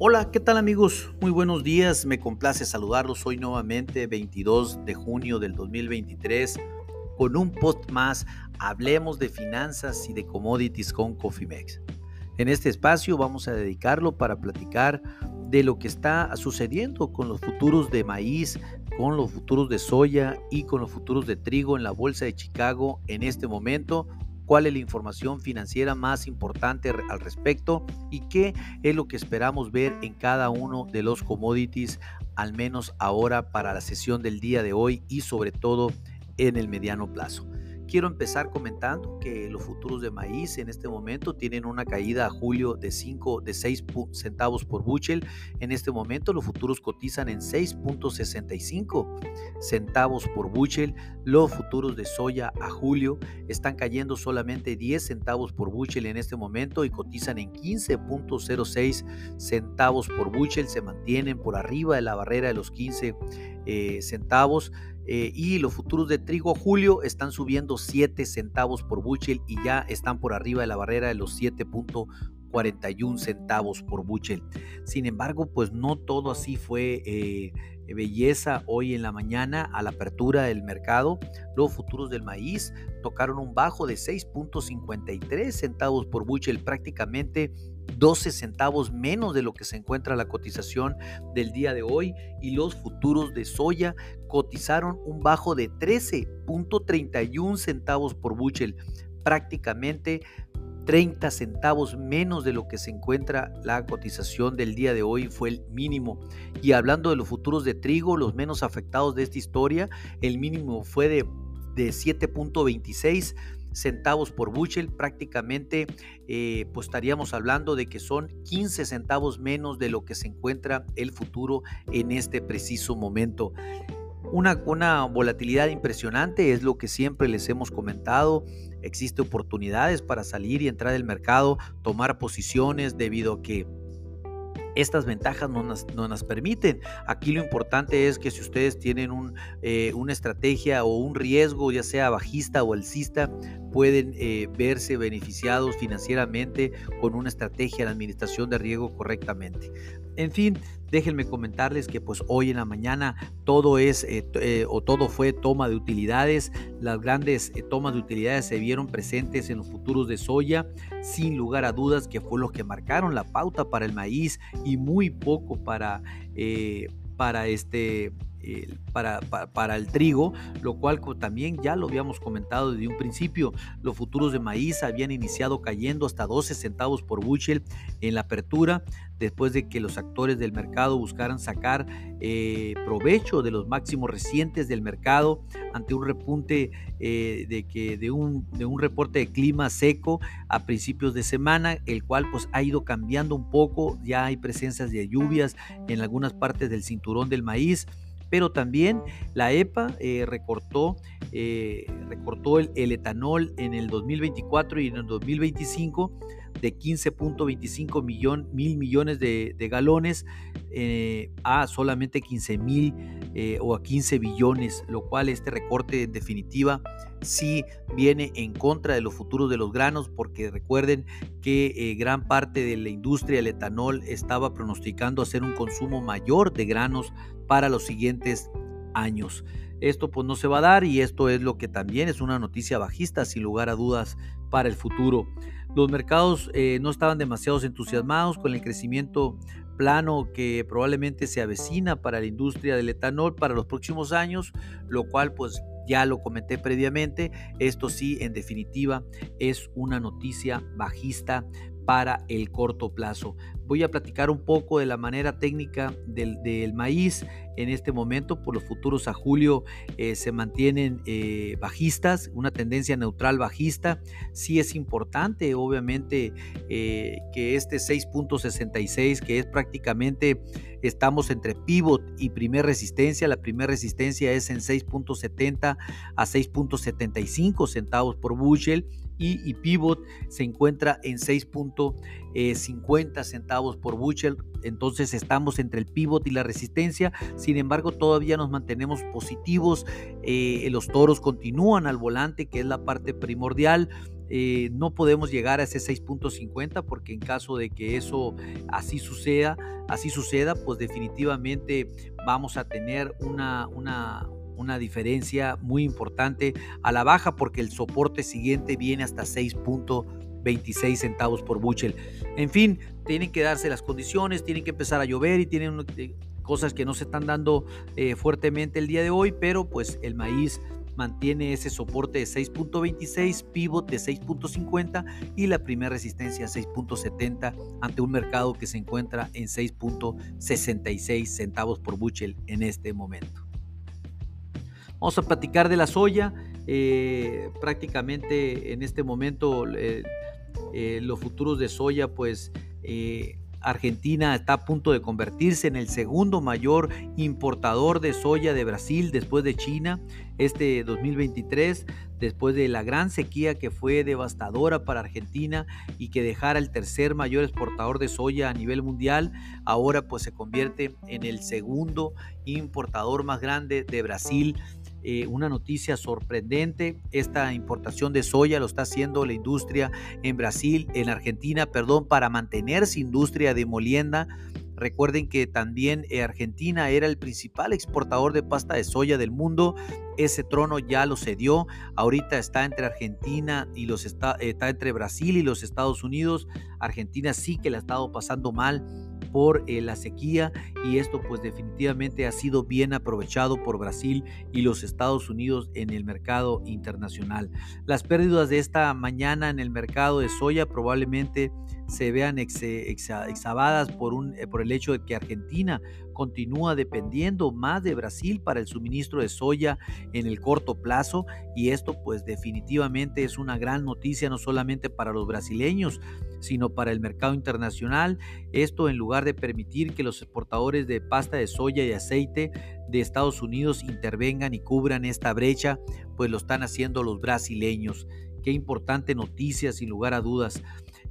Hola, ¿qué tal amigos? Muy buenos días, me complace saludarlos hoy nuevamente 22 de junio del 2023 con un post más, hablemos de finanzas y de commodities con Cofimex. En este espacio vamos a dedicarlo para platicar de lo que está sucediendo con los futuros de maíz, con los futuros de soya y con los futuros de trigo en la Bolsa de Chicago en este momento cuál es la información financiera más importante al respecto y qué es lo que esperamos ver en cada uno de los commodities, al menos ahora para la sesión del día de hoy y sobre todo en el mediano plazo. Quiero empezar comentando que los futuros de maíz en este momento tienen una caída a julio de 5 de 6 centavos por bushel. En este momento los futuros cotizan en 6.65 centavos por bushel. Los futuros de soya a julio están cayendo solamente 10 centavos por bushel en este momento y cotizan en 15.06 centavos por bushel. Se mantienen por arriba de la barrera de los 15 eh, centavos. Eh, y los futuros de trigo julio están subiendo 7 centavos por bushel y ya están por arriba de la barrera de los 7.41 centavos por bushel. Sin embargo, pues no todo así fue eh, belleza hoy en la mañana a la apertura del mercado. Los futuros del maíz tocaron un bajo de 6.53 centavos por bushel, prácticamente 12 centavos menos de lo que se encuentra la cotización del día de hoy y los futuros de soya cotizaron un bajo de 13.31 centavos por bushel, prácticamente 30 centavos menos de lo que se encuentra la cotización del día de hoy fue el mínimo. Y hablando de los futuros de trigo, los menos afectados de esta historia, el mínimo fue de, de 7.26 centavos por bushel, prácticamente eh, pues estaríamos hablando de que son 15 centavos menos de lo que se encuentra el futuro en este preciso momento. Una, una volatilidad impresionante es lo que siempre les hemos comentado. Existe oportunidades para salir y entrar del mercado, tomar posiciones debido a que estas ventajas no nos, permiten. Aquí lo importante es que si ustedes tienen un, eh, una estrategia o un riesgo, ya sea bajista o alcista, pueden eh, verse beneficiados financieramente con una estrategia de administración de riesgo correctamente. En fin, déjenme comentarles que pues hoy en la mañana todo es eh, o todo fue toma de utilidades. Las grandes tomas de utilidades se vieron presentes en los futuros de soya, sin lugar a dudas que fue los que marcaron la pauta para el maíz y muy poco para, eh, para este para, para, el trigo, lo cual también ya lo habíamos comentado desde un principio. Los futuros de maíz habían iniciado cayendo hasta 12 centavos por bushel en la apertura, después de que los actores del mercado buscaran sacar eh, provecho de los máximos recientes del mercado ante un repunte eh, de, que, de, un, de un reporte de clima seco a principios de semana, el cual pues ha ido cambiando un poco, ya hay presencias de lluvias en algunas partes del cinturón del maíz pero también la EPA eh, recortó, eh, recortó el, etanol en el 2024 y en el 2025 de 15.25 mil millones de, galones eh, a solamente 15 mil o a 15 billones, lo cual este recorte en definitiva sí viene en contra de los futuros de los granos, porque recuerden que gran parte de la industria del etanol estaba pronosticando hacer un consumo mayor de granos para los siguientes años. Esto pues no se va a dar y esto es lo que también es una noticia bajista sin lugar a dudas para el futuro. Los mercados eh, no estaban demasiado entusiasmados con el crecimiento plano que probablemente se avecina para la industria del etanol para los próximos años, lo cual pues ya lo comenté previamente, esto sí en definitiva es una noticia bajista para el corto plazo. Voy a platicar un poco de la manera técnica del, maíz en este momento. Por los futuros a julio eh, se mantienen eh, bajistas, una tendencia neutral bajista. Sí es importante, obviamente, eh, que este 6.66, que es prácticamente, estamos entre pivot y primer resistencia. La primera resistencia es en 6.70 a 6.75 centavos por bushel y, pivot se encuentra en 6.50 centavos por bushel. Entonces estamos entre el pivot y la resistencia. Sin embargo, todavía nos mantenemos positivos. Eh, los toros continúan al volante, que es la parte primordial. eh, no podemos llegar a ese 6.50 porque en caso de que eso así suceda, así suceda, pues definitivamente vamos a tener una, una, una diferencia muy importante a la baja porque el soporte siguiente viene hasta 6.26 centavos por buchel. En fin, tienen que darse las condiciones, tienen que empezar a llover y tienen eh, cosas que no se están dando eh, fuertemente el día de hoy, pero pues el maíz mantiene ese soporte de 6.26, pivot de 6.50 y la primera resistencia 6.70 ante un mercado que se encuentra en 6.66 centavos por buchel en este momento. Vamos a platicar de la soya. Eh, prácticamente en este momento eh, eh, los futuros de soya pues Argentina está a punto de convertirse en el segundo mayor importador de soya de Brasil después de China este 2023, después de la gran sequía que fue devastadora para Argentina y que dejara el tercer mayor exportador de soya a nivel mundial, ahora pues se convierte en el segundo importador más grande de Brasil eh, una noticia sorprendente. Esta importación de soya lo está haciendo la industria en Brasil, en Argentina, perdón, para mantenerse industria de molienda. Recuerden que también eh, Argentina era el principal exportador de pasta de soya del mundo. Ese trono ya lo cedió. Ahorita está entre Argentina y los está, está entre Brasil y los Estados Unidos. Argentina sí que la ha estado pasando mal por eh, la sequía y esto pues definitivamente ha sido bien aprovechado por Brasil y los Estados Unidos en el mercado internacional. Las pérdidas de esta mañana en el mercado de soya probablemente se vean por, un, eh, por el hecho de que Argentina continúa dependiendo más de Brasil para el suministro de soya en el corto plazo y esto pues definitivamente es una gran noticia no solamente para los brasileños sino para el mercado internacional. Esto en lugar de permitir que los exportadores de pasta de soya y aceite de Estados Unidos intervengan y cubran esta brecha, pues lo están haciendo los brasileños. Qué importante noticia sin lugar a dudas.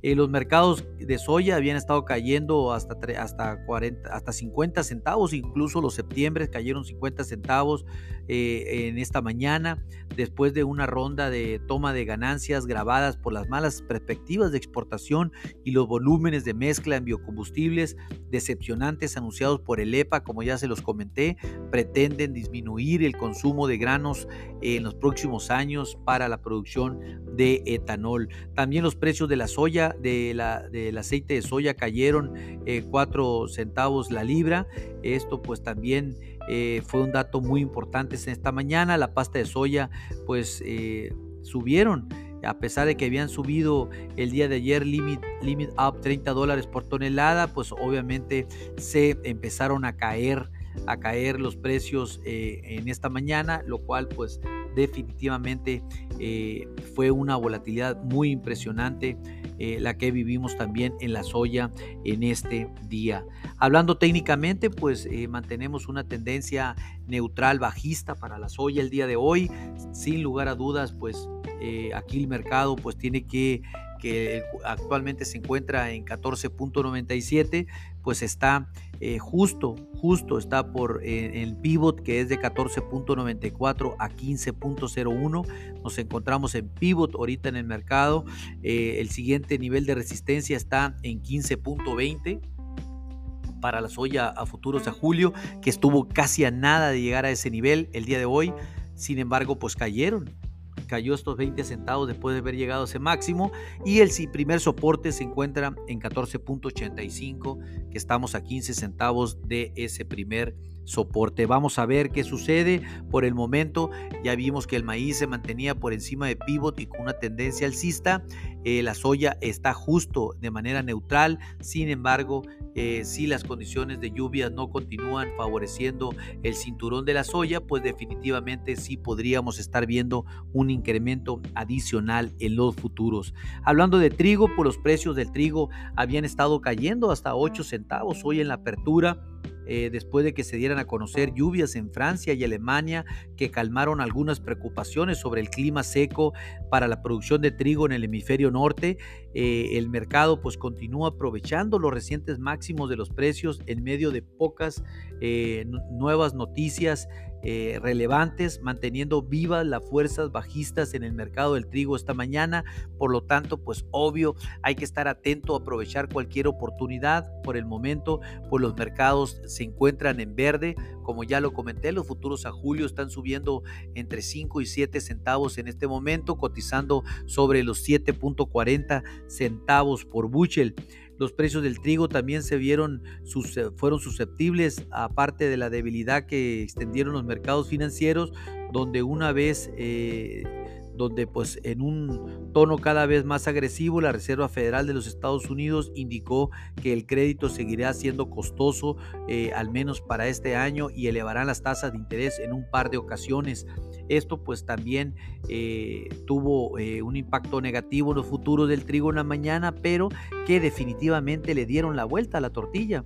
Eh, los mercados de soya habían estado cayendo hasta, hasta, 40, hasta 50 centavos, incluso los septiembre cayeron 50 centavos eh, en esta mañana, después de una ronda de toma de ganancias grabadas por las malas perspectivas de exportación y los volúmenes de mezcla en biocombustibles decepcionantes anunciados por el EPA, como ya se los comenté, pretenden disminuir el consumo de granos en los próximos años para la producción de etanol. También los precios de la soya de la, del aceite de soya cayeron 4 eh, centavos la libra. Esto pues también eh, fue un dato muy importante esta mañana. La pasta de soya pues eh, subieron a pesar de que habían subido el día de ayer limit, limit up 30 dólares por tonelada, pues obviamente se empezaron a caer a caer los precios en esta mañana, lo cual pues definitivamente fue una volatilidad muy impresionante eh, la que vivimos también en la soya en este día. Hablando técnicamente, pues eh, mantenemos una tendencia neutral bajista para la soya el día de hoy. Sin lugar a dudas, pues eh, aquí el mercado pues tiene que que actualmente se encuentra en 14.97, pues está eh, justo, justo está por eh, el pivot que es de 14.94 a 15.01. Nos encontramos en pivot ahorita en el mercado. Eh, el siguiente nivel de resistencia está en 15.20 para la soya a futuros a julio, que estuvo casi a nada de llegar a ese nivel el día de hoy. Sin embargo, pues cayeron cayó estos 20 centavos después de haber llegado a ese máximo. Y el primer soporte se encuentra en 14.85 que estamos a 15 centavos de ese primer soporte. Vamos a ver qué sucede. Por el momento ya vimos que el maíz se mantenía por encima de pivot y con una tendencia alcista. Eh, la soya está justo de manera neutral. Sin embargo, eh, si las condiciones de lluvia no continúan favoreciendo el cinturón de la soya, pues definitivamente sí podríamos estar viendo un incremento adicional en los futuros. Hablando de trigo, pues los precios del trigo habían estado cayendo hasta 8 centavos hoy en la apertura. Eh, después de que se dieran a conocer lluvias en Francia y Alemania que calmaron algunas preocupaciones sobre el clima seco para la producción de trigo en el hemisferio norte. eh, el mercado pues continúa aprovechando los recientes máximos de los precios en medio de pocas eh, nuevas noticias eh, relevantes, manteniendo vivas las fuerzas bajistas en el mercado del trigo esta mañana. Por lo tanto, pues obvio, hay que estar atento a aprovechar cualquier oportunidad. Por el momento, pues los mercados se encuentran en verde. Como ya lo comenté, los futuros a julio están subiendo entre 5 y 7 centavos en este momento, cotizando sobre los 7.40 centavos por bushel. Los precios del trigo también se vieron, fueron susceptibles, aparte de la debilidad que extendieron los mercados financieros, donde una vez eh, donde pues en un tono cada vez más agresivo la Reserva Federal de los Estados Unidos indicó que el crédito seguirá siendo costoso eh, al menos para este año y elevarán las tasas de interés en un par de ocasiones. Esto pues también eh, tuvo eh, un impacto negativo en los futuros del trigo en la mañana, pero que definitivamente le dieron la vuelta a la tortilla.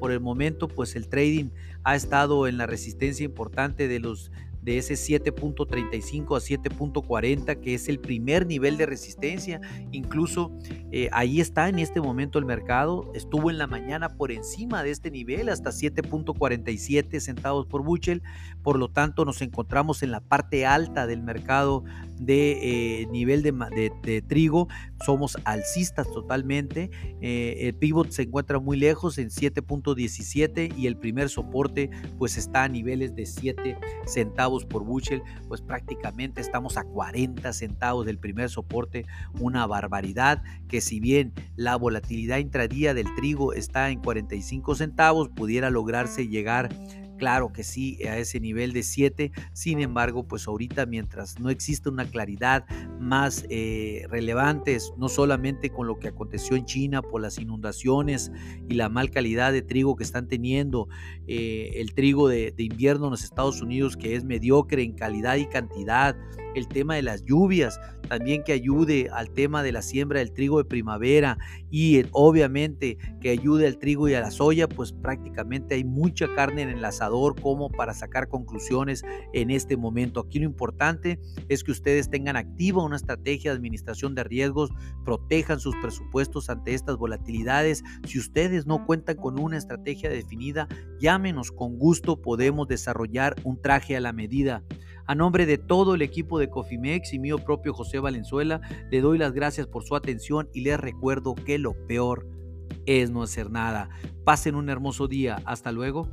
por el momento pues el trading ha estado en la resistencia importante de los de ese 7.35 a 7.40, que es el primer nivel de resistencia. Incluso eh, ahí está en este momento el mercado. Estuvo en la mañana por encima de este nivel, hasta 7.47 centavos por bushel. Por lo tanto, nos encontramos en la parte alta del mercado de eh, nivel de, trigo. Somos alcistas totalmente. Eh, el pivot se encuentra muy lejos en 7.17 y el primer soporte pues está a niveles de 7 centavos por bushel, pues prácticamente estamos a 40 centavos del primer soporte, una barbaridad que si bien la volatilidad intradía del trigo está en 45 centavos, pudiera lograrse llegar Claro que sí, a ese nivel de 7. Sin embargo, pues ahorita mientras no existe una claridad más eh, relevante, no solamente con lo que aconteció en China por las inundaciones y la mal calidad de trigo que están teniendo, eh, el trigo de invierno en los Estados Unidos que es mediocre en calidad y cantidad, el tema de las lluvias, también que ayude al tema de la siembra del trigo de primavera y eh, obviamente que ayude al trigo y a la soya, pues prácticamente hay mucha carne en el asador como para sacar conclusiones en este momento. Aquí lo importante es que ustedes tengan activa una estrategia de administración de riesgos, protejan sus presupuestos ante estas volatilidades. Si ustedes no cuentan con una estrategia definida, llámenos con gusto, podemos desarrollar un traje a la medida. A nombre de todo el equipo de Cofimex y mío propio José Valenzuela, le doy las gracias por su atención y les recuerdo que lo peor es no hacer nada. Pasen un hermoso día. Hasta luego.